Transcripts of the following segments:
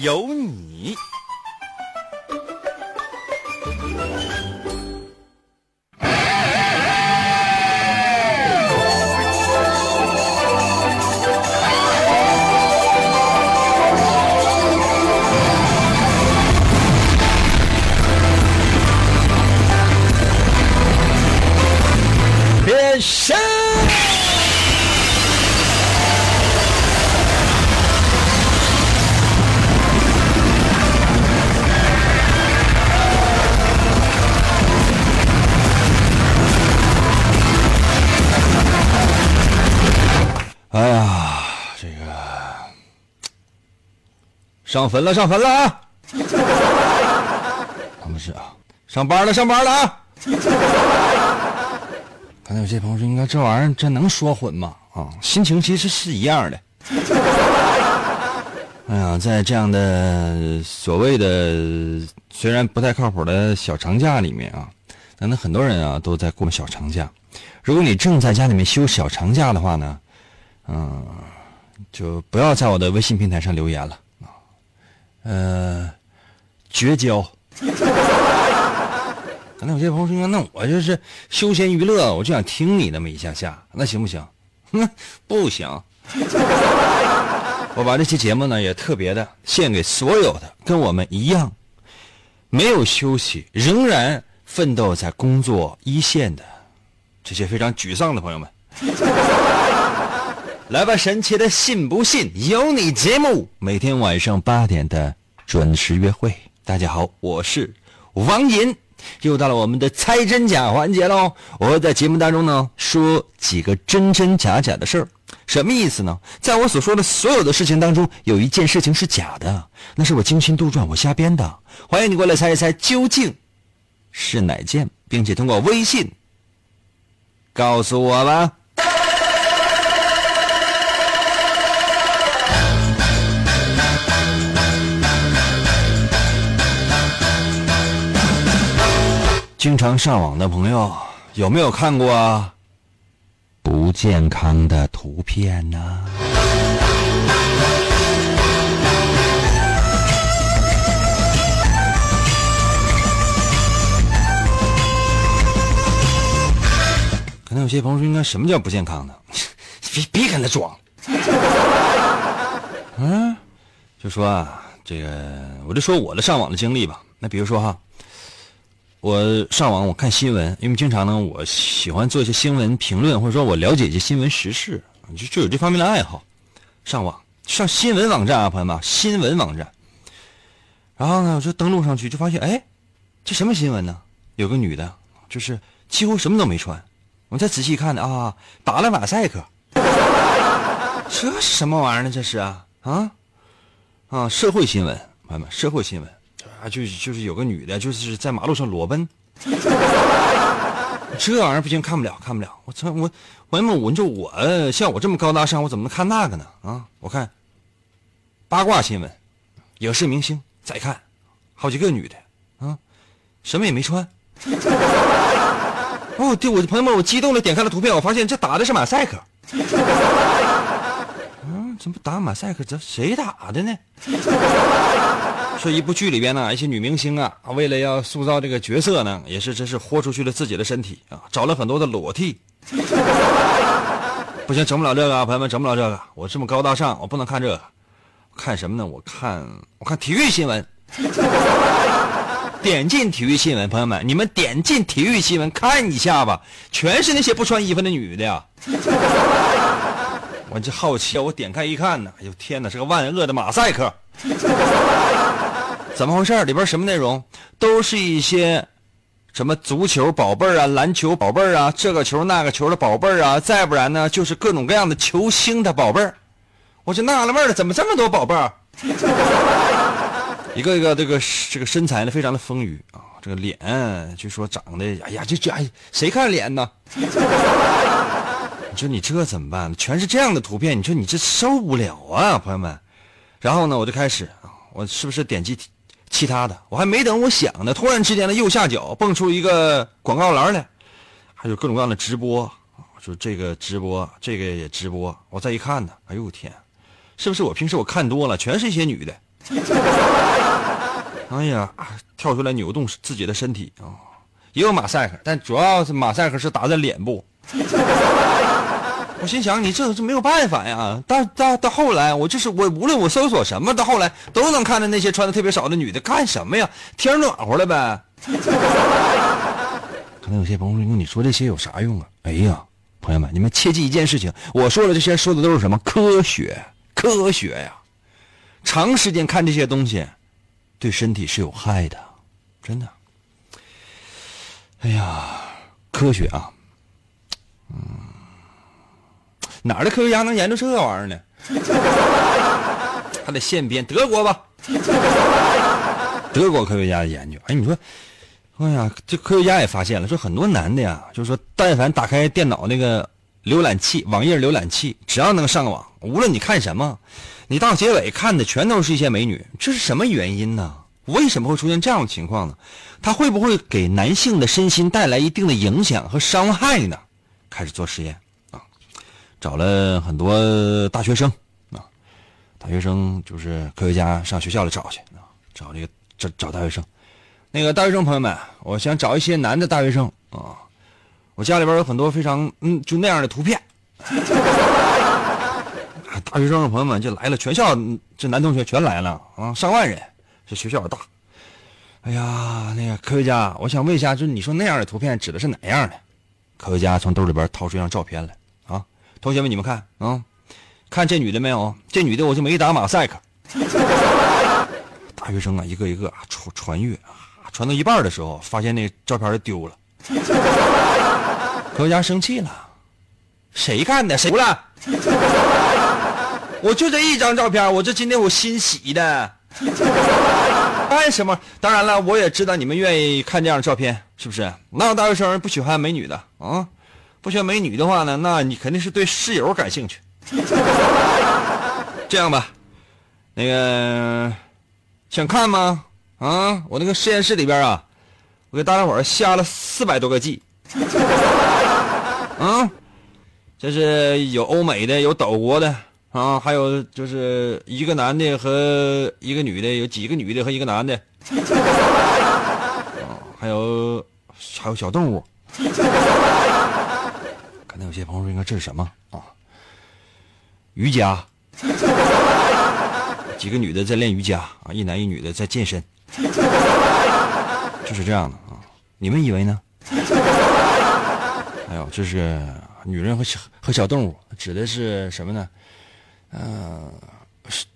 有你。上坟了，上坟了 啊！不是啊，上班了，上班了啊！刚才有些朋友说，应该这玩意儿这能说混吗？啊，心情其实是一样的。哎呀，在这样的所谓的虽然不太靠谱的小长假里面啊，但那很多人啊都在过小长假。如果你正在家里面休小长假的话呢？嗯，就不要在我的微信平台上留言了。呃，绝交。可能有些朋友说，那我就是休闲娱乐，我就想听你那么一下下，那行不行？哼，不行。我把这期节目呢，也特别的献给所有的跟我们一样没有休息，仍然奋斗在工作一线的这些非常沮丧的朋友们。来吧，神奇的信不信有你节目，每天晚上八点的准时约会。大家好，我是王银，又到了我们的猜真假环节喽。我会在节目当中呢说几个真真假假的事儿，什么意思呢？在我所说的所有的事情当中，有一件事情是假的，那是我精心杜撰、我瞎编的。欢迎你过来猜一猜究竟是哪件，并且通过微信告诉我吧。经常上网的朋友有没有看过啊不健康的图片呢？可能有些朋友说：“应该什么叫不健康呢？别别跟他装。”嗯，就说啊，这个我就说我的上网的经历吧。那比如说哈。我上网我看新闻，因为经常呢，我喜欢做一些新闻评论，或者说我了解一些新闻时事，就就有这方面的爱好。上网上新闻网站啊，朋友们，新闻网站。然后呢，我就登录上去，就发现，哎，这什么新闻呢？有个女的，就是几乎什么都没穿。我再仔细看呢，啊，打了马赛克。这是什么玩意儿呢？这是啊啊啊！社会新闻，朋友们，社会新闻。啊，就就是有个女的，就是在马路上裸奔，这玩意儿不行，看不了，看不了。我操，我我们我就我像我这么高大上，我怎么能看那个呢？啊，我看八卦新闻，影视明星再看，好几个女的啊，什么也没穿。哦，对，我的朋友们，我激动的点开了图片，我发现这打的是马赛克。嗯，怎么打马赛克？这谁打的呢？说一部剧里边呢，一些女明星啊，为了要塑造这个角色呢，也是真是豁出去了自己的身体啊，找了很多的裸替。不行，整不了这个，啊朋友们，整不了这个。我这么高大上，我不能看这个。看什么呢？我看，我看体育新闻。点进体育新闻，朋友们，你们点进体育新闻看一下吧，全是那些不穿衣服的女的呀。我这好奇，我点开一看呢，哎呦天哪，是个万恶的马赛克。怎么回事？里边什么内容？都是一些什么足球宝贝儿啊、篮球宝贝儿啊、这个球那个球的宝贝儿啊，再不然呢，就是各种各样的球星的宝贝儿。我就纳了闷了，怎么这么多宝贝儿？一个一个这个这个身材呢非常的丰腴啊，这个脸据说长得哎呀，这这哎谁看脸呢？你说你这怎么办？全是这样的图片，你说你这受不了啊，朋友们。然后呢，我就开始，我是不是点击其他的？我还没等我想呢，突然之间的右下角蹦出一个广告栏来，还有各种各样的直播就，这个直播，这个也直播。我再一看呢，哎呦我天，是不是我平时我看多了，全是一些女的？哎呀，跳出来扭动自己的身体啊，也有马赛克，但主要是马赛克是打在脸部。我心想，你这是没有办法呀。到到到后来，我就是我，无论我搜索什么，到后来都能看到那些穿的特别少的女的干什么呀？天暖和了呗。可能有些朋友说，你说这些有啥用啊？哎呀，朋友们，你们切记一件事情，我说的这些说的都是什么？科学，科学呀。长时间看这些东西，对身体是有害的，真的。哎呀，科学啊，嗯。哪儿的科学家能研究这玩意儿呢？还得现编德国吧？德国科学家的研究。哎，你说，哎呀，这科学家也发现了，说很多男的呀，就是说，但凡打开电脑那个浏览器、网页浏览器，只要能上网，无论你看什么，你到结尾看的全都是一些美女。这是什么原因呢？为什么会出现这样的情况呢？它会不会给男性的身心带来一定的影响和伤害呢？开始做实验。找了很多大学生啊，大学生就是科学家上学校里找去啊，找这个找找大学生。那个大学生朋友们，我想找一些男的大学生啊，我家里边有很多非常嗯就那样的图片。大学生的朋友们就来了，全校这男同学全来了啊，上万人，这学校大。哎呀，那个科学家，我想问一下，就是你说那样的图片指的是哪样的？科学家从兜里边掏出一张照片来。同学们，你们看啊，看这女的没有？这女的我就没打马赛克。大学生啊，一个一个传传阅啊，传到一半的时候，发现那照片丢了。科学家生气了，谁干的？谁了？我就这一张照片，我这今天我新洗的。干什么？当然了，我也知道你们愿意看这样的照片，是不是？哪有大学生不喜欢美女的啊？不选美女的话呢，那你肯定是对室友感兴趣。这样吧，那个想看吗？啊，我那个实验室里边啊，我给大家伙下了四百多个 G。啊，这是有欧美的，有岛国的啊，还有就是一个男的和一个女的，有几个女的和一个男的。还有还有小动物。那有些朋友说：“应该这是什么啊？瑜伽，几个女的在练瑜伽啊，一男一女的在健身，就是这样的啊。你们以为呢？还有这是女人和小和小动物，指的是什么呢？嗯，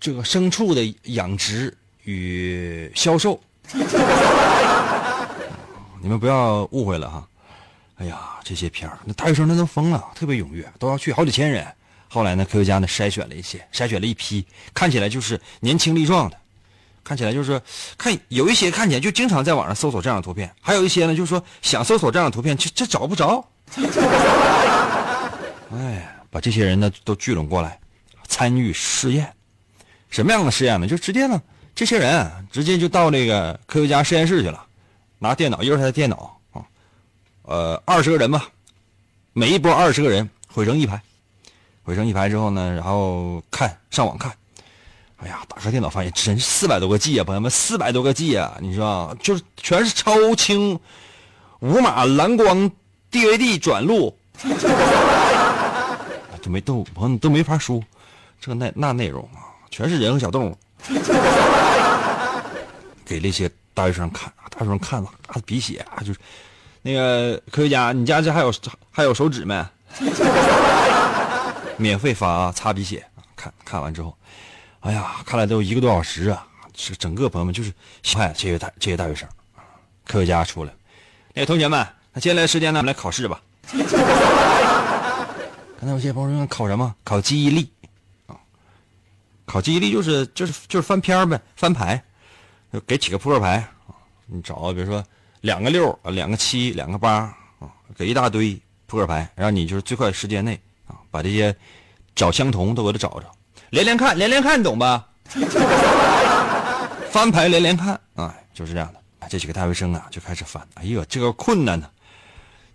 这个牲畜的养殖与销售。你们不要误会了哈。”哎呀，这些片儿，那大学生那都疯了，特别踊跃，都要去，好几千人。后来呢，科学家呢筛选了一些，筛选了一批，看起来就是年轻力壮的，看起来就是看有一些看起来就经常在网上搜索这样的图片，还有一些呢就是说想搜索这样的图片，这这找不着。哎，把这些人呢都聚拢过来，参与试验。什么样的试验呢？就直接呢，这些人直接就到那个科学家实验室去了，拿电脑，一人台电脑。呃，二十个人吧，每一波二十个人毁成一排，毁成一排之后呢，然后看上网看，哎呀，打开电脑发现真是四百多个 G 啊，朋友们，四百多个 G 啊，你说就是全是超清五码蓝光 DVD 转录，都没都朋友都没法说，这那那内容啊，全是人和小动物，给那些大学生看，大学生看了啊，鼻血啊，就是。那个科学家，你家这还有还有手指没？免费发啊擦鼻血，看看完之后，哎呀，看来都一个多小时啊！这整个朋友们就是快这些大这些大学生，科学家出来，那个同学们，那接下来时间呢，我们来考试吧。刚才有些朋友说考什么？考记忆力啊？考记忆力就是就是就是翻篇呗，翻牌。就给几个扑克牌，你找比如说两个六啊，两个七，两个八啊，给一大堆扑克牌，让你就是最快时间内啊，把这些找相同都给它找着，连连看，连连看，懂吧？翻牌连连看，啊，就是这样的。这几个大学生啊，就开始翻，哎呦，这个困难呢。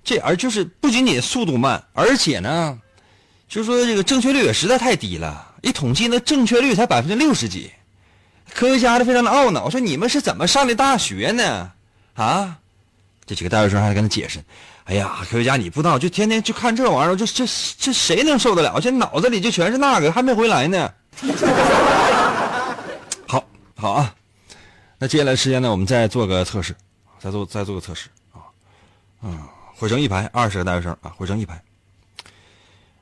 这而就是不仅仅速度慢，而且呢，就是说这个正确率也实在太低了。一统计那正确率才百分之六十几，科学家都非常的懊恼，说你们是怎么上的大学呢？啊，这几个大学生还跟他解释，哎呀，科学家你不知道，就天天就看这玩意儿，这这这谁能受得了？这脑子里就全是那个，还没回来呢。好，好啊。那接下来时间呢，我们再做个测试，再做再做个测试啊，嗯，汇成一排，二十个大学生啊，汇成一排。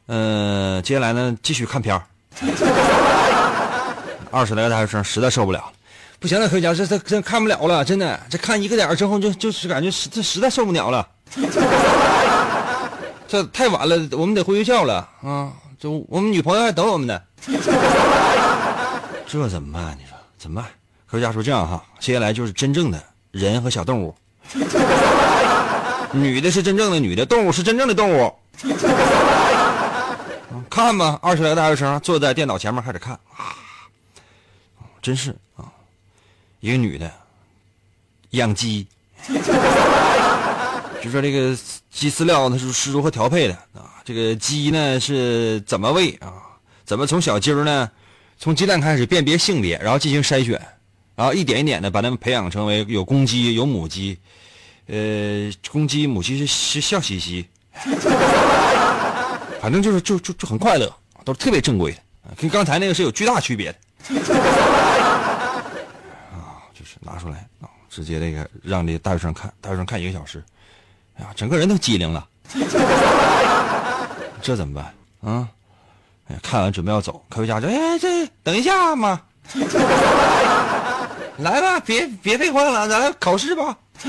呃，接下来呢，继续看片儿。二十来个大学生实在受不了，不行了，科学家，这这这看不了了，真的，这看一个点之后就就是感觉实这实在受不了了，这太晚了，我们得回学校了啊！这我们女朋友还等我们呢，这怎么办？你说怎么办？科学家说这样哈，接下来就是真正的人和小动物，女的是真正的女的，动物是真正的动物。看吧，二十来个大学生坐在电脑前面开始看啊，真是啊，一个女的养鸡，就说这个鸡饲料它是是如何调配的啊？这个鸡呢是怎么喂啊？怎么从小鸡儿呢，从鸡蛋开始辨别性别，然后进行筛选，然后一点一点的把它们培养成为有公鸡有母鸡，呃，公鸡母鸡是是笑嘻嘻。反正就是就就就很快乐，都是特别正规的，跟刚才那个是有巨大区别的。拿出来啊，直接这个让这大学生看，大学生看一个小时，哎呀，整个人都机灵了。这怎么办啊？哎，看完准备要走，科学家说：“哎，这等一下嘛，来吧，别别废话了，咱来考试吧。”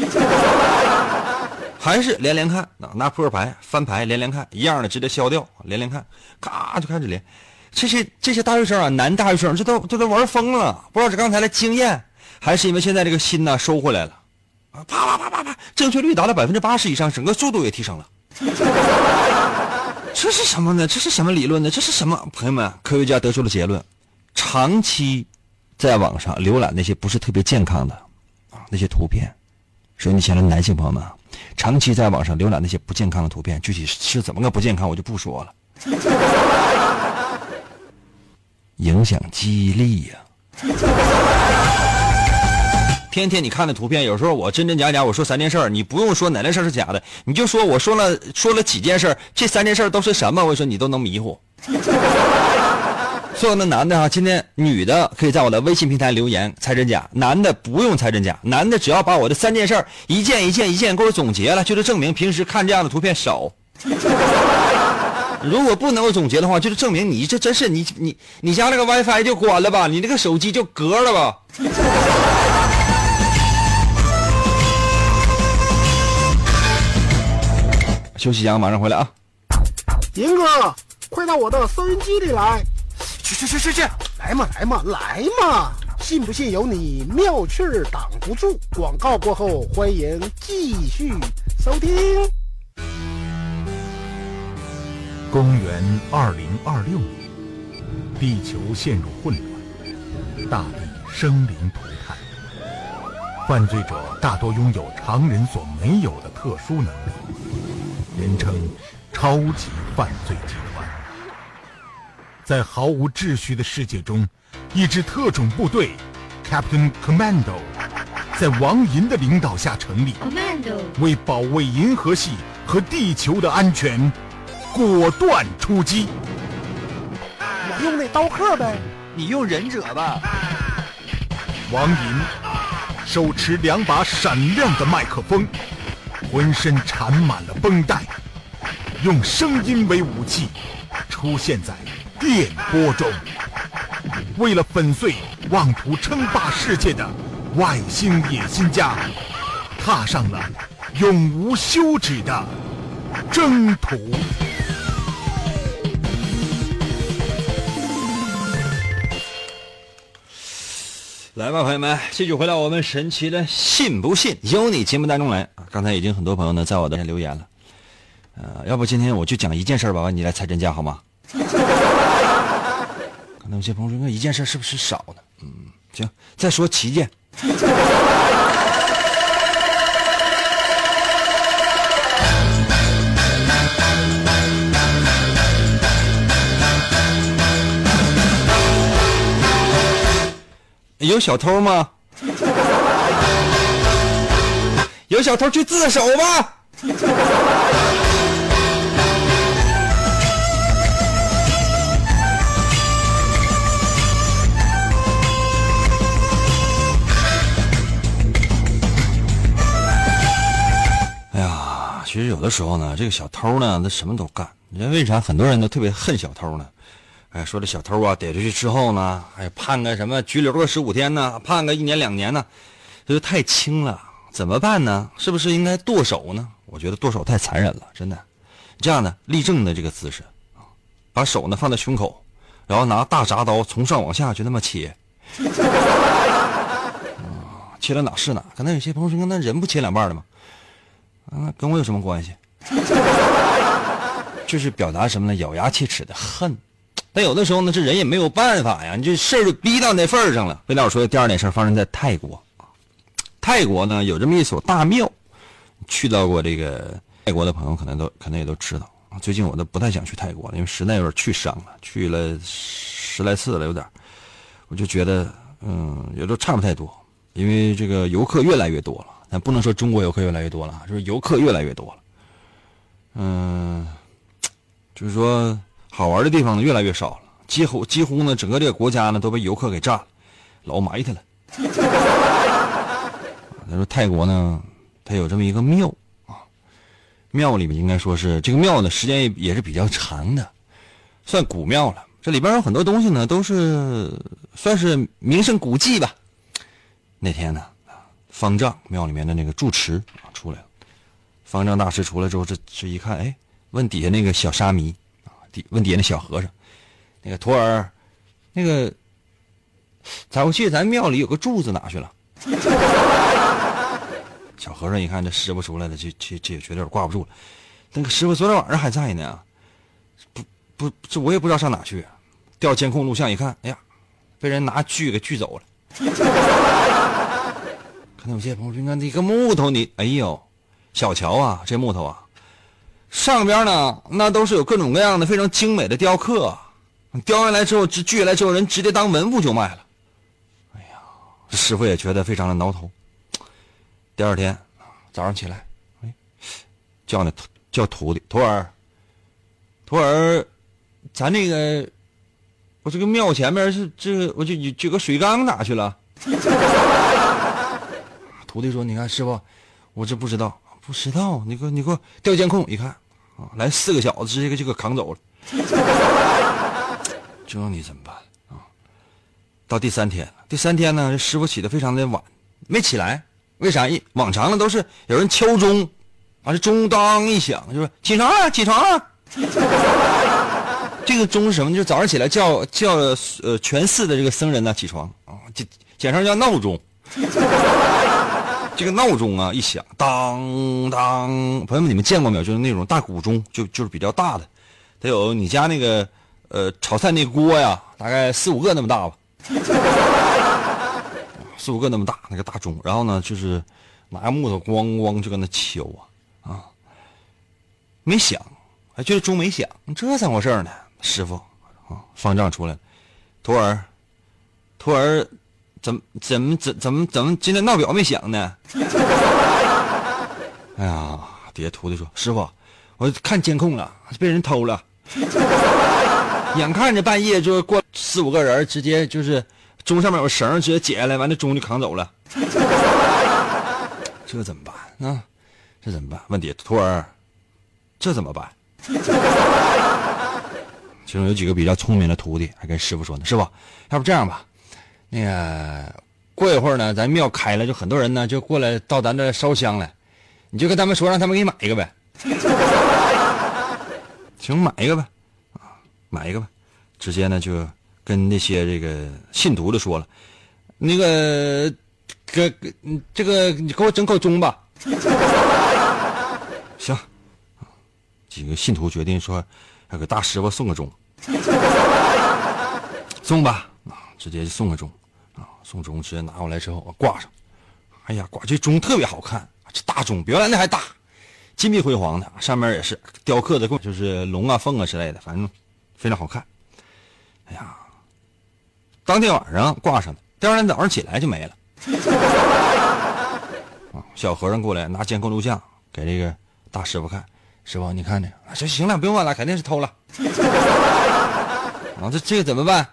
还是连连看，拿扑克牌翻牌连连看，一样的直接消掉，连连看，咔就开始连。这些这些大学生啊，男大学生，这都这都玩疯了，不知道是刚才的经验，还是因为现在这个心呢收回来了，啊，啪啪啪啪啪，正确率达到百分之八十以上，整个速度也提升了。这是什么呢？这是什么理论呢？这是什么？朋友们，科学家得出了结论：长期在网上浏览那些不是特别健康的啊那些图片，所以你前来的男性朋友们。长期在网上浏览那些不健康的图片，具体是怎么个不健康，我就不说了。影响记忆力呀！天天你看的图片，有时候我真真假假，我说三件事儿你不用说哪件事是假的，你就说我说了说了几件事儿这三件事都是什么？我说你都能迷糊。所有的男的哈，今天女的可以在我的微信平台留言猜真假，男的不用猜真假，男的只要把我的三件事儿一件一件一件给我总结了，就是证明平时看这样的图片少。如果不能够总结的话，就是证明你这真是你你你家那个 WiFi 就关了吧，你那个手机就隔了吧。休息一下，马上回来啊！银哥，快到我的收音机里来。去去去去去，来嘛来嘛来嘛！信不信由你，妙趣儿挡不住。广告过后，欢迎继续收听。公元二零二六年，地球陷入混乱，大地生灵涂炭，犯罪者大多拥有常人所没有的特殊能力，人称超级犯罪集团。在毫无秩序的世界中，一支特种部队，Captain Commando，在王银的领导下成立，为保卫银河系和地球的安全，果断出击。我用那刀客呗，你用忍者吧。王银手持两把闪亮的麦克风，浑身缠满了绷带，用声音为武器，出现在。电波中，为了粉碎妄图称霸世界的外星野心家，踏上了永无休止的征途。来吧，朋友们，继续回到我们神奇的“信不信由你”节目当中来。刚才已经很多朋友呢在我的留言了，呃，要不今天我就讲一件事吧，你来猜真假好吗？可能有些朋友说，那一件事是不是少呢？嗯，行，再说七件。有小偷吗？有小偷去自首吧。哎呀，其实有的时候呢，这个小偷呢，他什么都干。你知道为啥很多人都特别恨小偷呢？哎，说这小偷啊，逮出去之后呢，哎，判个什么拘留个十五天呢，判个一年两年呢，这就太轻了。怎么办呢？是不是应该剁手呢？我觉得剁手太残忍了，真的。这样呢，立正的这个姿势，把手呢放在胸口，然后拿大铡刀从上往下就那么切。切了哪是哪？可能有些朋友说，那人不切两半的吗？啊，跟我有什么关系？就是表达什么呢？咬牙切齿的恨。但有的时候呢，这人也没有办法呀，你这事儿就逼到那份儿上了。为了我说的第二件事发生在泰国泰国呢有这么一所大庙，去到过这个泰国的朋友可能都可能也都知道啊。最近我都不太想去泰国了，因为实在有点去伤了，去了十来次了，有点，我就觉得嗯，也都差不太多，因为这个游客越来越多了。咱不能说中国游客越来越多了，就是游客越来越多了。嗯，就是说。好玩的地方越来越少了，几乎几乎呢整个这个国家呢都被游客给占了，老埋汰了。他说泰国呢，它有这么一个庙啊，庙里面应该说是这个庙呢时间也也是比较长的，算古庙了。这里边有很多东西呢都是算是名胜古迹吧。那天呢，方丈庙里面的那个住持啊出来了，方丈大师出来之后，这这一看，哎，问底下那个小沙弥啊，底。问底下那小和尚，那个徒儿，那个，咋我记得咱庙里有个柱子哪去了？小和尚一看这师傅出来了，就就就觉得有点挂不住了。那个师傅昨天晚上还在呢，不不，这我也不知道上哪去。调监控录像一看，哎呀，被人拿锯给锯走了。可能有些朋友说：“你看那个木头，你哎呦，小瞧啊，这木头啊。”上边呢，那都是有各种各样的非常精美的雕刻，雕下来之后，锯锯下来之后，人直接当文物就卖了。哎呀，师傅也觉得非常的挠头。第二天早上起来，哎，叫那叫徒弟徒儿，徒儿，咱那个，我这个庙前面是这，我就这个水缸哪去了？徒弟说：“你看师傅，我这不知道。”不知道，你给我你给我调监控一看，啊，来四个小子直接就给扛走了，这你怎么办啊？到第三天了，第三天呢，这师傅起的非常的晚，没起来，为啥？一往常呢都是有人敲钟，啊，这钟当一响，就说起床了，起床了。这个钟是什么？就早上起来叫叫呃全寺的这个僧人呢起床啊，简简称叫闹钟。这个闹钟啊，一响，当当，朋友们，你们见过没有？就是那种大古钟，就就是比较大的，得有你家那个呃炒菜那锅呀，大概四五个那么大吧，四五个那么大那个大钟，然后呢，就是拿木头咣咣就搁那敲啊啊，没响，哎，就是钟没响，这怎么回事呢？师傅，方丈出来了，徒儿，徒儿。怎么怎么怎怎么怎么今天闹表没响呢？哎呀，底下徒弟说：“师傅，我看监控了，被人偷了。眼看着半夜就过四五个人，直接就是钟上面有绳，直接解下来，完了钟就扛走了。这怎么办啊？这怎么办？问底下徒儿，这怎么办？其中有几个比较聪明的徒弟还跟师傅说呢：师傅，要不这样吧。”那个过一会儿呢，咱庙开了，就很多人呢就过来到咱这烧香来，你就跟他们说，让他们给你买一个呗。行，买一个呗，啊，买一个吧。直接呢就跟那些这个信徒就说了，那个，给给这个你给我整口钟吧。行，几个信徒决定说，要给大师傅送个钟，送吧啊，直接就送个钟啊，送钟直接拿过来之后我挂上。哎呀，挂这钟特别好看，这大钟比原来那还大，金碧辉煌的，上面也是雕刻的，就是龙啊、凤啊之类的，反正非常好看。哎呀，当天晚上挂上的，第二天早上起来就没了。啊，小和尚过来拿监控录像给这个大师傅看，师傅你看这，啊，这行了，不用问了，肯定是偷了。啊，这这个怎么办？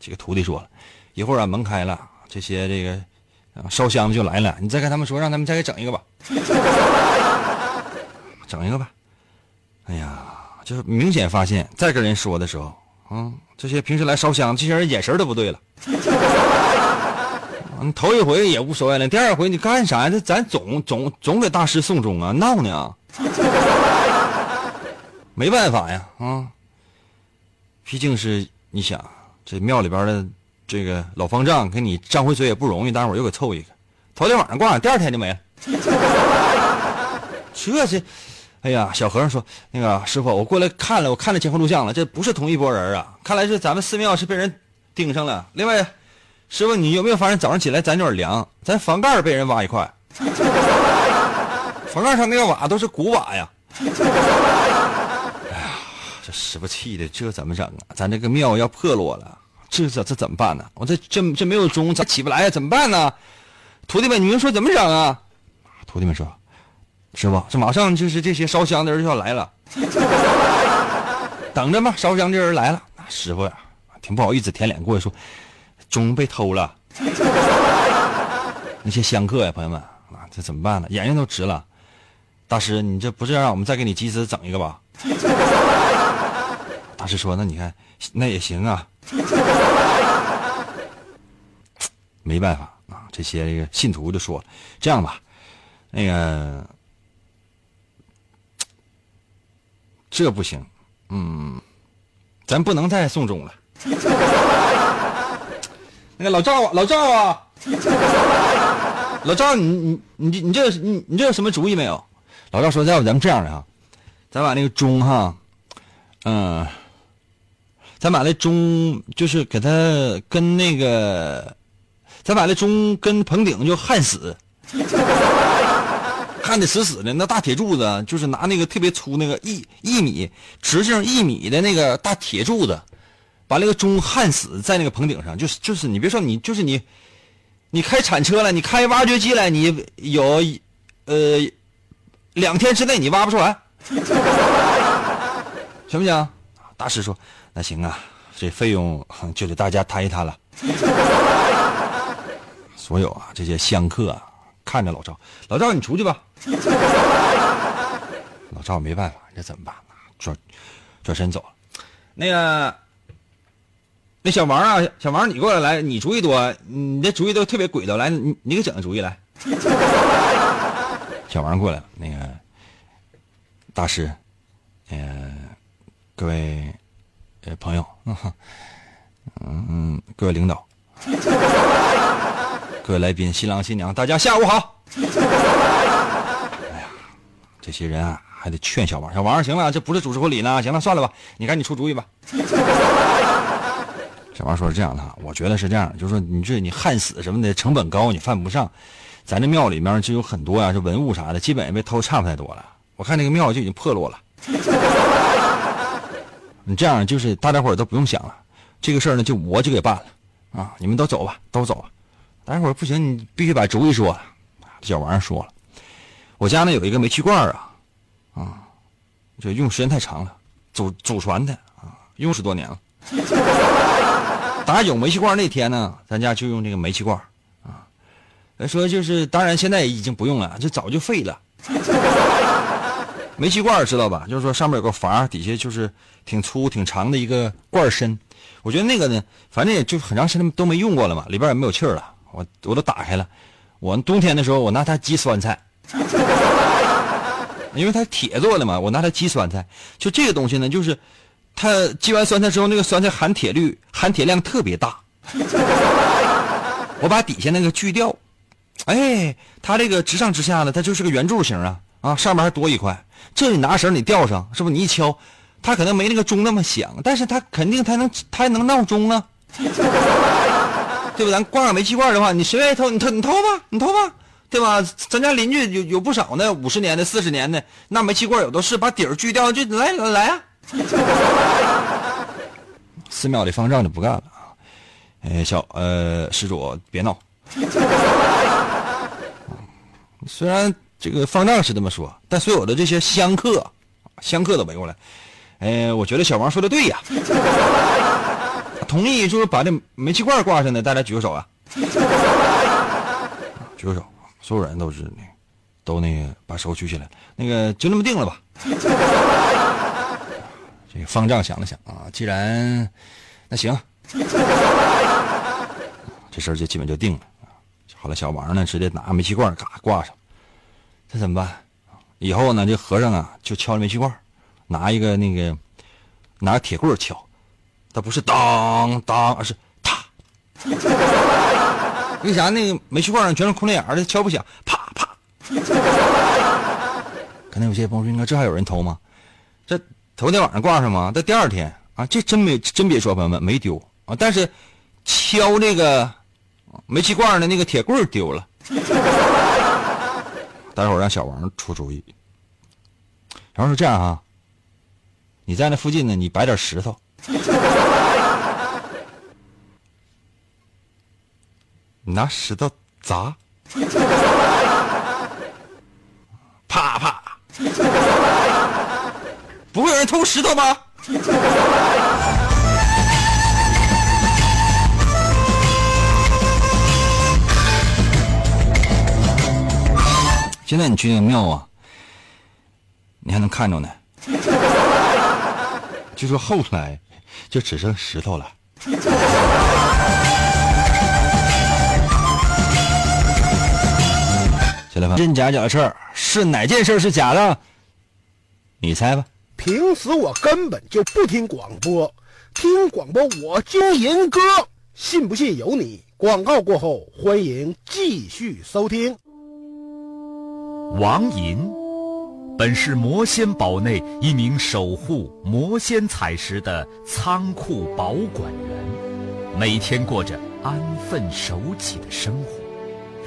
这个徒弟说了，一会儿啊门开了，这些这个啊烧香的就来了，你再跟他们说，让他们再给整一个吧，整一个吧。哎呀，就是明显发现，再跟人说的时候，啊，这些平时来烧香这些人眼神都不对了。你头一回也无所谓了，第二回你干啥呀？这咱总总总给大师送终啊，闹呢？没办法呀，啊，毕竟是你想这庙里边的这个老方丈给你张回嘴也不容易，待会儿又给凑一个，头天晚上挂，第二天就没了。这是，哎呀，小和尚说那个师傅，我过来看了，我看了监控录像了，这不是同一拨人啊，看来是咱们寺庙是被人盯上了。另外。师傅，你有没有发现早上起来咱有点凉？咱房盖被人挖一块，房盖上那个瓦都是古瓦呀！哎呀，这师傅气的，这怎么整啊？咱这个庙要破落了，这这这怎么办呢？我这这这没有钟，咱起不来呀？怎么办呢？徒弟们，你们说怎么整啊？徒弟们说，师傅，这马上就是这些烧香的人就要来了，等着吧，烧香的人来了。那师傅呀，挺不好意思，舔脸过去说。钟被偷了，那些香客呀，朋友们啊，这怎么办呢？眼睛都直了。大师，你这不是让我们再给你集资整一个吧？大师说：“那你看，那也行啊。”没办法啊，这些信徒就说：“这样吧，那个这不行，嗯，咱不能再送钟了。”那个老赵，老赵啊，老赵，你你你你这你你这有什么主意没有？老赵说：“要不咱们这样的哈，咱把那个钟哈，嗯，咱把那钟就是给它跟那个，咱把那钟跟棚顶就焊死，焊的死死的。那大铁柱子就是拿那个特别粗那个一一米直径一米的那个大铁柱子。”把那个钟焊死在那个棚顶上，就是就是你别说你就是你，你开铲车了，你开挖掘机了，你有呃两天之内你挖不出来，行不行？大师说那行啊，这费用就得大家摊一摊了。所有啊这些香客啊，看着老赵，老赵你出去吧。老赵没办法，这怎么办呢？转转身走了。那个。那小王啊，小王，你过来来，你主意多，你这主意都特别鬼道，来，你你给整个主意来。小王过来了，那个大师，呃，各位呃朋友，嗯，各位领导，各位来宾，新郎新娘，大家下午好。哎呀，这些人啊，还得劝小王，小王，行了，这不是主持婚礼呢，行了，算了吧，你赶紧出主意吧。小王说：“是这样的，我觉得是这样，就是说你这你焊死什么的成本高，你犯不上。咱这庙里面就有很多啊，这文物啥的，基本也被偷差不太多了。我看那个庙就已经破落了。你这样就是大家伙都不用想了，这个事儿呢就我就给办了啊！你们都走吧，都走吧。大家伙不行，你必须把主意说。小王说了，我家呢有一个煤气罐啊，啊，这用时间太长了，祖祖传的啊，用十多年了。”打有煤气罐那天呢，咱家就用这个煤气罐啊。说就是，当然现在已经不用了，这早就废了。煤气罐知道吧？就是说上面有个阀，底下就是挺粗挺长的一个罐身。我觉得那个呢，反正也就很长时间都没用过了嘛，里边也没有气儿了。我我都打开了，我冬天的时候我拿它挤酸菜，因为它铁做的嘛，我拿它挤酸菜。就这个东西呢，就是。它挤完酸菜之后，那个酸菜含铁率、含铁量特别大。我把底下那个锯掉，哎，它这个直上直下的，它就是个圆柱形啊啊，上面还多一块。这你拿绳你吊上，是不是？你一敲，它可能没那个钟那么响，但是它肯定它能它还能闹钟啊，对吧？咱挂上煤气罐的话，你谁愿意偷？你偷你偷吧，你偷吧，对吧？咱家邻居有有不少呢，五十年的、四十年的，那煤气罐有的是，把底儿锯掉就来来来啊！寺庙里方丈就不干了啊！哎，小呃施主别闹。虽然这个方丈是这么说，但所有的这些香客，香客都围过来。哎，我觉得小王说的对呀。同意就是把这煤气罐挂上的，大家举个手啊！举个手，所有人都是那，都那个把手举起来。那个就那么定了吧。这个方丈想了想啊，既然那行，这事儿就基本就定了。好了，小王呢直接拿煤气罐嘎挂上，这怎么办？以后呢，这和尚啊就敲煤气罐，拿一个那个拿铁棍敲，他不是当当，而是啪。为啥那个煤气罐上全是空心眼的，敲不响，啪啪。可能有些朋友说，应该这还有人偷吗？这。头天晚上挂上吗？这第二天啊，这真没真别说，朋友们没丢啊。但是敲那个煤气罐的那个铁棍丢了。待会儿让小王出主意。然后是这样啊，你在那附近呢，你摆点石头，你拿石头砸，啪啪。不会有人偷石头吗？现在你去那个庙啊，你还能看着呢。据说后来就只剩石头了。小来吧，真假假的事儿是哪件事是假的？你猜吧。平时我根本就不听广播，听广播我听银歌，信不信由你。广告过后，欢迎继续收听。王银，本是魔仙堡内一名守护魔仙彩石的仓库保管员，每天过着安分守己的生活。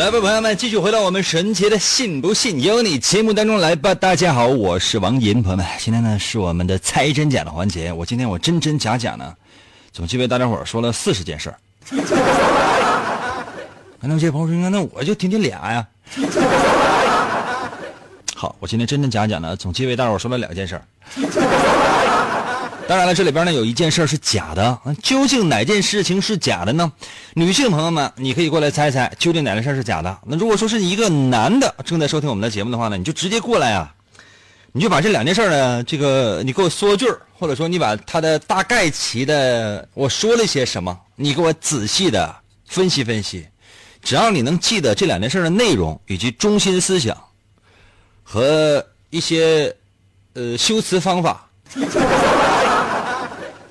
来吧，朋友们，继续回到我们神奇的“信不信由你”节目当中来吧。大家好，我是王银，朋友们，今天呢是我们的猜真假的环节。我今天我真真假假呢，总计为大家伙说了四十件事儿。那有些朋友说，那我就听听俩呀。好，我今天真真假假呢，总计为大伙说了两件事儿。当然了，这里边呢有一件事是假的，究竟哪件事情是假的呢？女性朋友们，你可以过来猜猜，究竟哪件事是假的？那如果说是一个男的正在收听我们的节目的话呢，你就直接过来啊，你就把这两件事呢，这个你给我说句或者说你把他的大概齐的我说了些什么，你给我仔细的分析分析，只要你能记得这两件事的内容以及中心思想和一些呃修辞方法。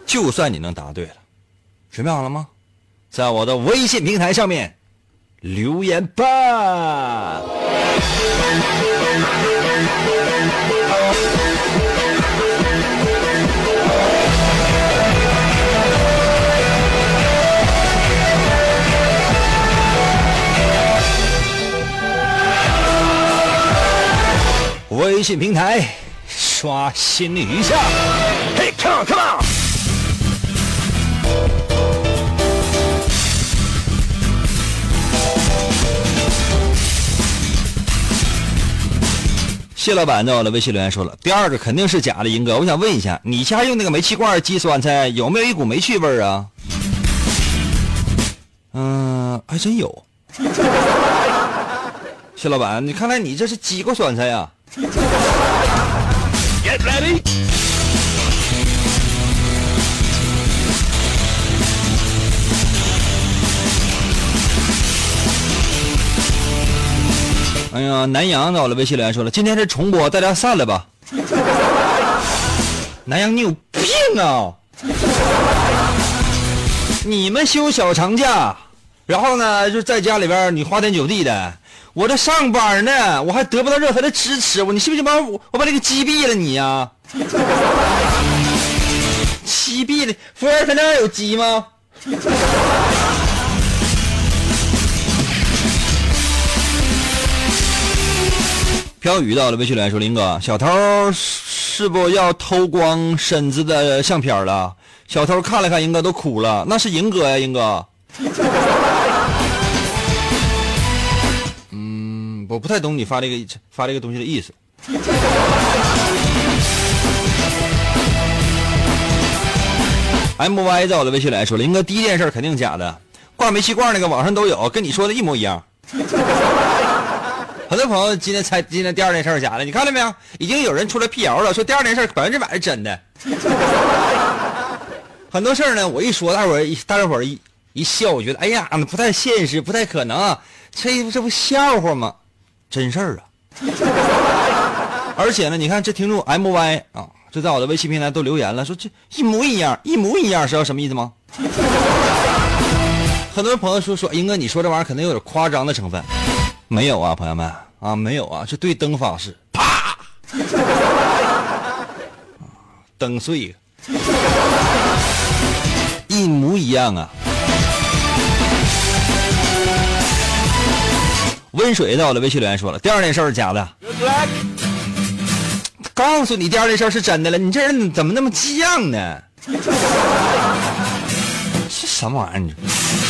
就算你能答对了，准备好了吗？在我的微信平台上面留言吧。微信平台刷新一下。嘿，come on，come on。谢老板在我的微信留言说了，第二个肯定是假的，英哥，我想问一下，你家用那个煤气罐儿鸡酸菜有没有一股煤气味儿啊？嗯，还真有。谢老板，你看来你这是鸡过酸菜呀、Get ready。哎呀，南阳在我的微信留言说了，今天是重播，大家散了吧。南阳，你有病啊！你们休小长假，然后呢就在家里边你花天酒地的，我这上班呢，我还得不到任何的支持，我你信不信把我我把这个击毙了你呀、击毙了，服务员，他那儿有鸡吗？飘雨到了，微信留言说：“林哥，小偷是不要偷光身子的相片了？”小偷看了看英哥都哭了，那是英哥呀，英哥。嗯，我不太懂你发这个发这个东西的意思。M Y 在我的微信来说了，林哥第一件事肯定假的，挂煤气罐那个网上都有，跟你说的一模一样。很多朋友今天猜今天第二件事是假的，你看到没有？已经有人出来辟谣了，说第二件事百分之百是真的。很多事儿呢，我一说，大伙儿一大伙儿一一笑，我觉得哎呀，不太现实，不太可能啊，这这不笑话吗？真事儿啊！而且呢，你看这听众 M Y 啊，就在我的微信平台都留言了，说这一模一样，一模一样，知道什么意思吗？很多朋友说说，英哥，你说这玩意儿可能有点夸张的成分。没有啊，朋友们啊，没有啊，是对灯发誓，啪，灯碎，一模一样啊。温水到了，微信留言说了，第二件事是假的。告诉你，第二件事是真的了，你这人怎么那么犟呢？这什么玩意儿？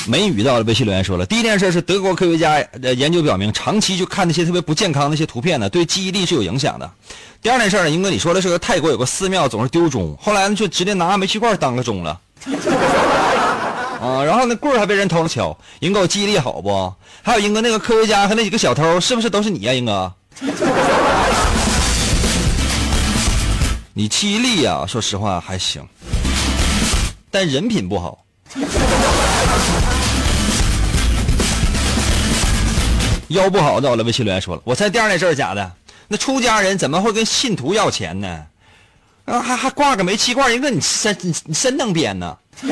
梅雨到了，微信留言说了，第一件事是德国科学家呃研究表明，长期就看那些特别不健康的那些图片呢，对记忆力是有影响的。第二件事呢，英哥你说的是个泰国有个寺庙总是丢钟，后来呢就直接拿煤气罐当个钟了。啊，然后那棍儿还被人偷了敲。英哥，我记忆力好不？还有英哥那个科学家和那几个小偷，是不是都是你呀、英哥？你记忆力啊，说实话还行，但人品不好。腰不好的，我的微信留言说了，我猜第二件事是假的。那出家人怎么会跟信徒要钱呢？啊，还还挂个煤气罐，英哥你真你你真能编呢。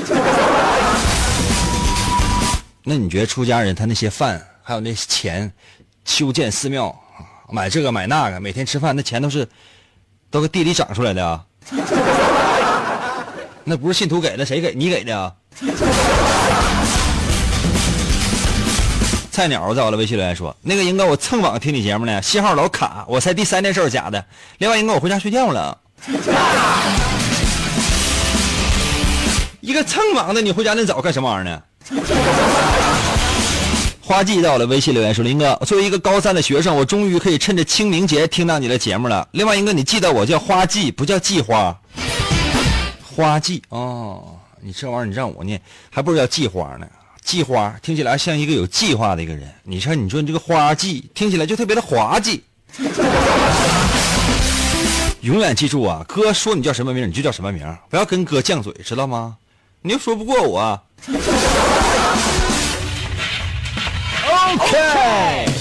那你觉得出家人他那些饭还有那些钱，修建寺庙，买这个买那个，每天吃饭那钱都是都搁地里长出来的啊？那不是信徒给的，谁给你给的啊？菜鸟在我的微信留言说：“那个英哥，我蹭网听你节目呢，信号老卡。我猜第三件事是假的。另外，英哥，我回家睡觉了。一个蹭网的，你回家那早干什么玩意儿呢？”花季在我的微信留言说：“林哥，作为一个高三的学生，我终于可以趁着清明节听到你的节目了。另外，英哥，你记得我叫花季，不叫季花。花季哦，你这玩意儿你让我念，还不如叫季花呢。季花听起来像一个有计划的一个人。你说，你说你这个花季听起来就特别的滑稽。永远记住啊，哥说你叫什么名，你就叫什么名，不要跟哥犟嘴，知道吗？你又说不过我。” OK。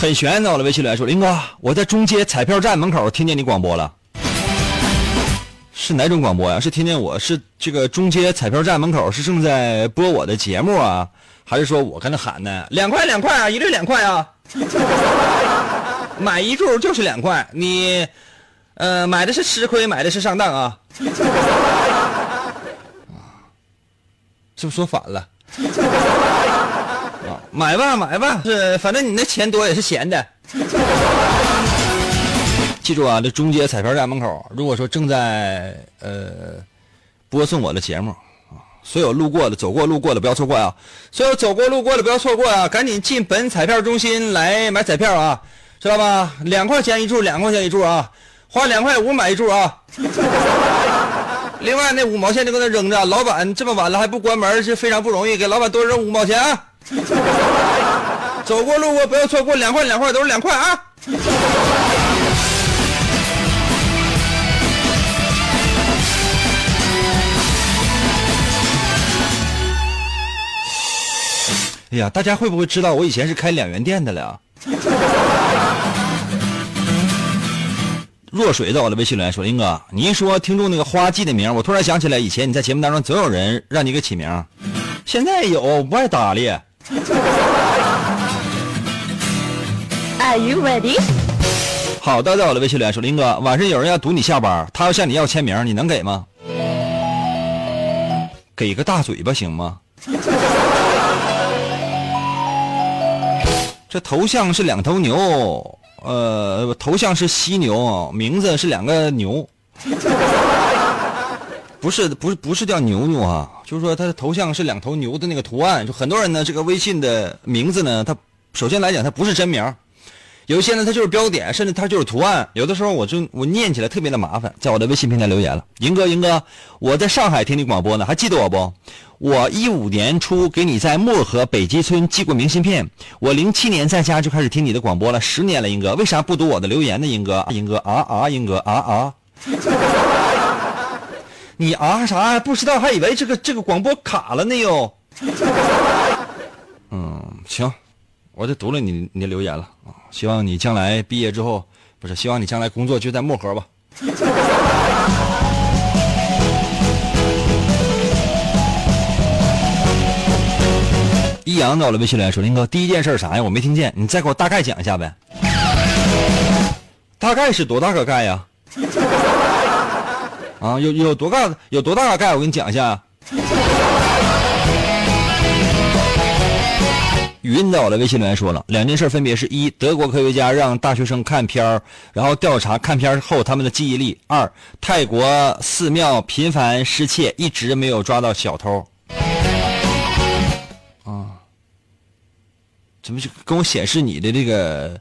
很悬的，我的微信里来说，林哥，我在中街彩票站门口听见你广播了，是哪种广播呀？是听见我是这个中街彩票站门口是正在播我的节目啊，还是说我跟他喊呢？两块两块啊，一律两块啊，买一注就是两块，你呃买的是吃亏，买的是上当啊。是不是说反了？啊，买吧买吧，是反正你那钱多也是闲的。记住啊，这中街彩票站门口，如果说正在呃播送我的节目啊，所有路过的、走过路过的不要错过啊！所有走过路过的不要错过啊！赶紧进本彩票中心来买彩票啊，知道吧？两块钱一注，两块钱一注啊，花两块五买一注啊。另外那五毛钱就搁那扔着，老板这么晚了还不关门是非常不容易，给老板多扔五毛钱啊！走过路过不要错过，两块两块都是两块啊！哎呀，大家会不会知道我以前是开两元店的了？若水在我的微信留言说：“林哥，你一说听众那个花季的名，我突然想起来，以前你在节目当中总有人让你给起名，现在有不爱搭理。” Are you ready？好的，在我的微信留言说：“林哥，晚上有人要堵你下班，他要向你要签名，你能给吗？给个大嘴巴行吗？” 这头像是两头牛，呃，头像是犀牛，名字是两个牛，不是不是不是叫牛牛啊，就是说他的头像是两头牛的那个图案。就很多人呢，这个微信的名字呢，他首先来讲他不是真名，有些呢他就是标点，甚至他就是图案。有的时候我就我念起来特别的麻烦，在我的微信平台留言了，银哥银哥，我在上海听你广播呢，还记得我不？我一五年初给你在漠河北极村寄过明信片，我零七年在家就开始听你的广播了，十年了，英哥，为啥不读我的留言呢？英哥，英哥啊啊，英哥啊啊，你啊啥呀？不知道还以为这个这个广播卡了呢哟。嗯，行，我就读了你你的留言了啊，希望你将来毕业之后，不是，希望你将来工作就在漠河吧。一阳到了微信留言说：“林哥，第一件事啥呀？我没听见，你再给我大概讲一下呗。大概是多大个概呀？啊，有有多大有多大个概？我给你讲一下。语音在我的微信里面说了两件事，分别是一，德国科学家让大学生看片儿，然后调查看片儿后他们的记忆力；二，泰国寺庙频繁失窃，一直没有抓到小偷。啊怎么就跟我显示你的这个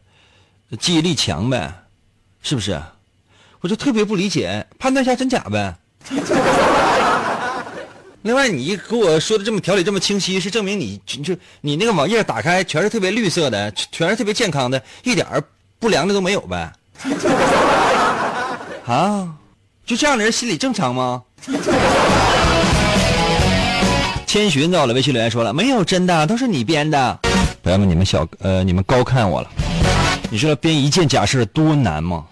记忆力强呗？是不是？我就特别不理解，判断一下真假呗。另外，你给我说的这么条理这么清晰，是证明你就你那个网页打开全是特别绿色的，全是特别健康的，一点不良的都没有呗？啊？就这样的人心理正常吗？千寻在我的微信留言说了，没有真的，都是你编的。朋友们，你们小呃，你们高看我了。你知道编一件假设多难吗？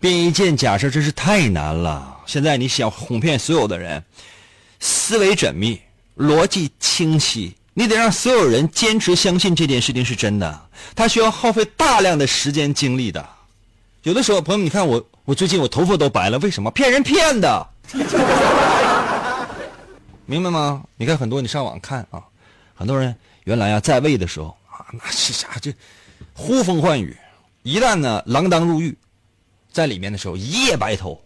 编一件假设真是太难了。现在你想哄骗所有的人，思维缜密，逻辑清晰，你得让所有人坚持相信这件事情是真的。他需要耗费大量的时间精力的。有的时候，朋友，你看我，我最近我头发都白了，为什么？骗人骗的，明白吗？你看很多，你上网看啊，很多人。原来啊，在位的时候啊，那是啥？这呼风唤雨，一旦呢锒铛入狱，在里面的时候一夜白头，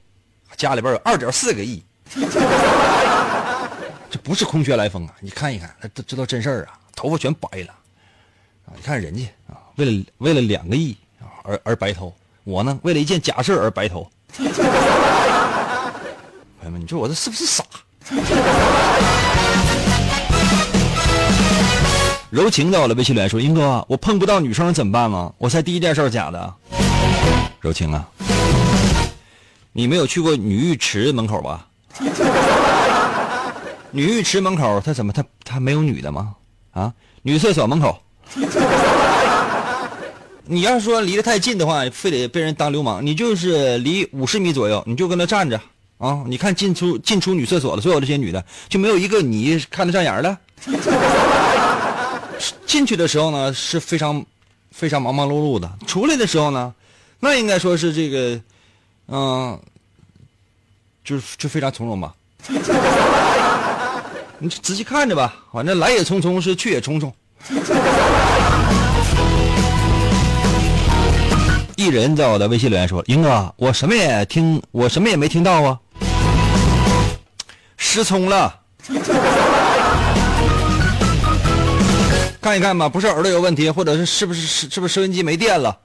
家里边有二点四个亿，这不是空穴来风啊！你看一看，这知道真事儿啊，头发全白了啊！你看人家啊，为了为了两个亿啊而而白头，我呢为了一件假事而白头。朋友们，你说我这是不是傻？柔情在我的微信里说：“英哥，我碰不到女生怎么办吗？我猜第一件事假的。柔情啊，你没有去过女浴池门口吧？女浴池门口，他怎么他他没有女的吗？啊，女厕所门口，你要是说离得太近的话，非得被人当流氓。你就是离五十米左右，你就跟那站着啊。你看进出进出女厕所的所有这些女的，就没有一个你看得上眼的。”进去的时候呢是非常非常忙忙碌碌的，出来的时候呢，那应该说是这个，嗯，就是就非常从容吧。你就仔细看着吧，反正来也匆匆，是去也匆匆。一人在我的微信留言说：“英哥，我什么也听，我什么也没听到啊，失聪了。看一看吧，不是耳朵有问题，或者是是不是是是不是收音机没电了？”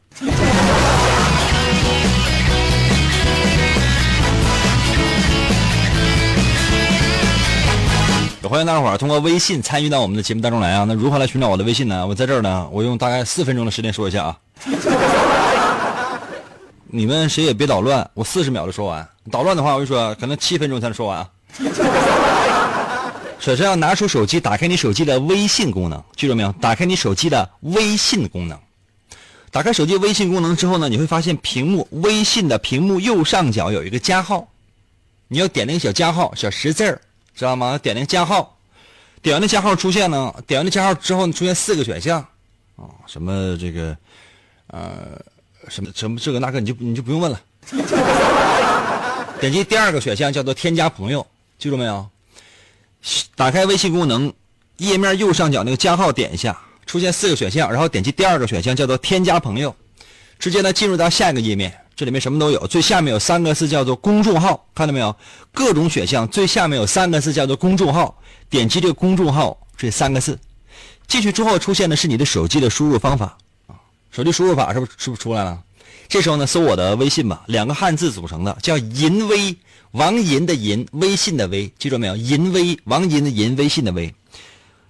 欢迎大伙儿通过微信参与到我们的节目当中来啊！那如何来寻找我的微信呢？我在这儿呢，我用大概四分钟的时间说一下啊。你们谁也别捣乱，我四十秒就说完。捣乱的话，我就说可能七分钟才能说完啊。首先要拿出手机，打开你手机的微信功能，记住没有？打开你手机的微信功能。打开手机微信功能之后呢，你会发现屏幕微信的屏幕右上角有一个加号，你要点那个小加号，小十字儿，知道吗？点那个加号，点完那加号出现呢，点完那加号之后呢，出现四个选项，啊，什么这个，呃。什么什么这个那个你就你就不用问了。点击第二个选项叫做添加朋友，记住没有？打开微信功能页面右上角那个加号点一下，出现四个选项，然后点击第二个选项叫做添加朋友，直接呢进入到下一个页面，这里面什么都有。最下面有三个字叫做公众号，看到没有？各种选项最下面有三个字叫做公众号，点击这个公众号这三个字，进去之后出现的是你的手机的输入方法啊。手机输入法是不是是不是出来了？这时候呢，搜我的微信吧，两个汉字组成的，叫“银微”，王银的银，微信的微，记住没有？银微，王银的银，微信的微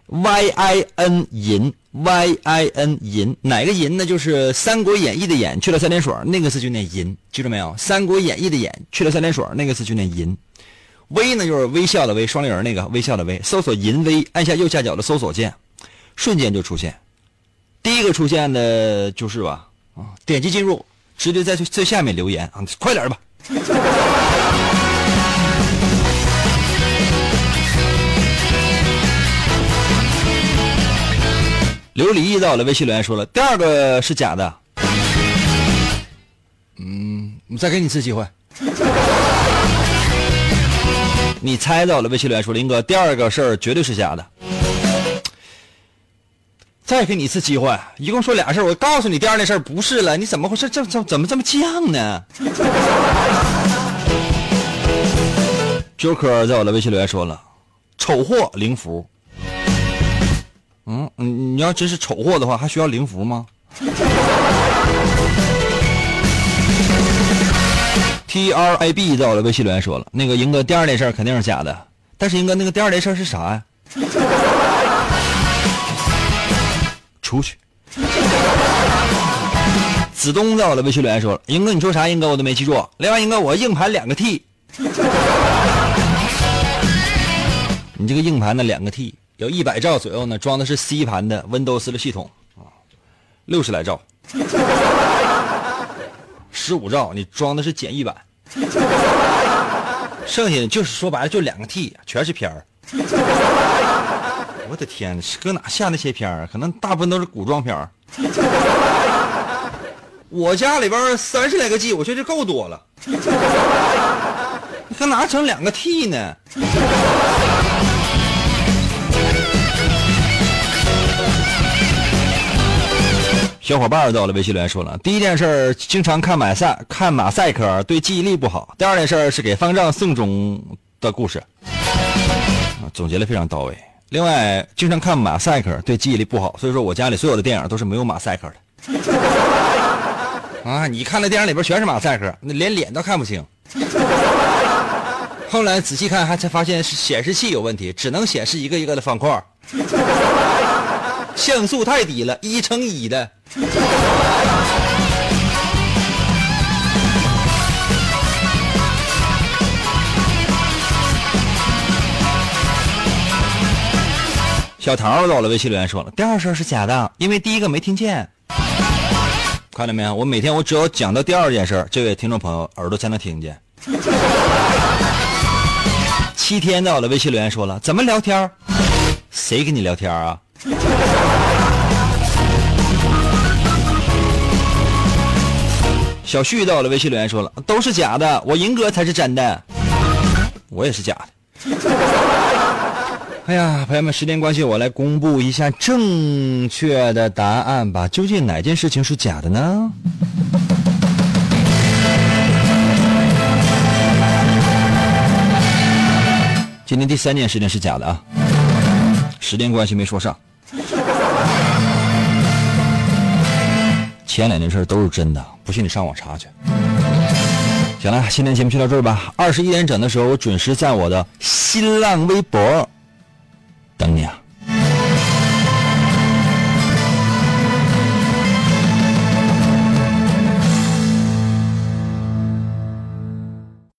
，Y I N 银，Y I N 银，哪个银呢？就是《三国演义》的演去了三点水，那个字就念银，记住没有？《三国演义》的演去了三点水，那个字就念银。微呢，就是微笑的微，双立人那个微笑的微。搜索“银微”，按下右下角的搜索键，瞬间就出现。第一个出现的就是吧，啊，点击进入，直接在最最下面留言啊，快点吧。琉璃一到了微信留言说了，第二个是假的。嗯，我再给你一次机会。你猜到了微信留言说，林哥，第二个事儿绝对是假的。再给你一次机会，一共说俩事儿，我告诉你第二件事儿不是了，你怎么回事？这怎怎么这么犟呢？Joker 在我的微信留言说了，丑货灵符。嗯，你你要真是丑货的话，还需要灵符吗？T R I B 在我的微信留言说了，那个英哥第二件事肯定是假的，但是英哥那个第二件事是啥呀？出去。子东在我的微信留言说了：“英哥，你说啥？英哥，我都没记住。另外，英哥，我硬盘两个 T。你这个硬盘呢，两个 T，有一百兆左右呢，装的是 C 盘的 Windows 的系统啊，六十来兆，十五兆你装的是简易版，剩下的就是说白了就两个 T，全是片儿。”我的天，搁哪下那些片儿？可能大部分都是古装片儿。我家里边三十来个 G，我觉得够多了。你搁哪整两个 T 呢？小伙伴到了微信留言说了，第一件事经常看马赛看马赛克，对记忆力不好。第二件事是给方丈送终的故事，总结的非常到位。另外，经常看马赛克对记忆力不好，所以说我家里所有的电影都是没有马赛克的。啊，你看那电影里边全是马赛克，那连脸都看不清。后来仔细看，还才发现是显示器有问题，只能显示一个一个的方块。像素太低了，一乘一的。小桃到了，微信留言说了，第二事是假的，因为第一个没听见。看到没有？我每天我只要讲到第二件事，这位听众朋友耳朵才能听见。七天到了，微信留言说了，怎么聊天？谁跟你聊天啊？小旭到了，微信留言说了，都是假的，我银哥才是真的，我也是假的。哎呀，朋友们，时间关系，我来公布一下正确的答案吧。究竟哪件事情是假的呢？今天第三件事情是假的啊，时间关系没说上。前两件事都是真的，不信你上网查去。行了，今天节目就到这儿吧。二十一点整的时候，我准时在我的新浪微博等你啊。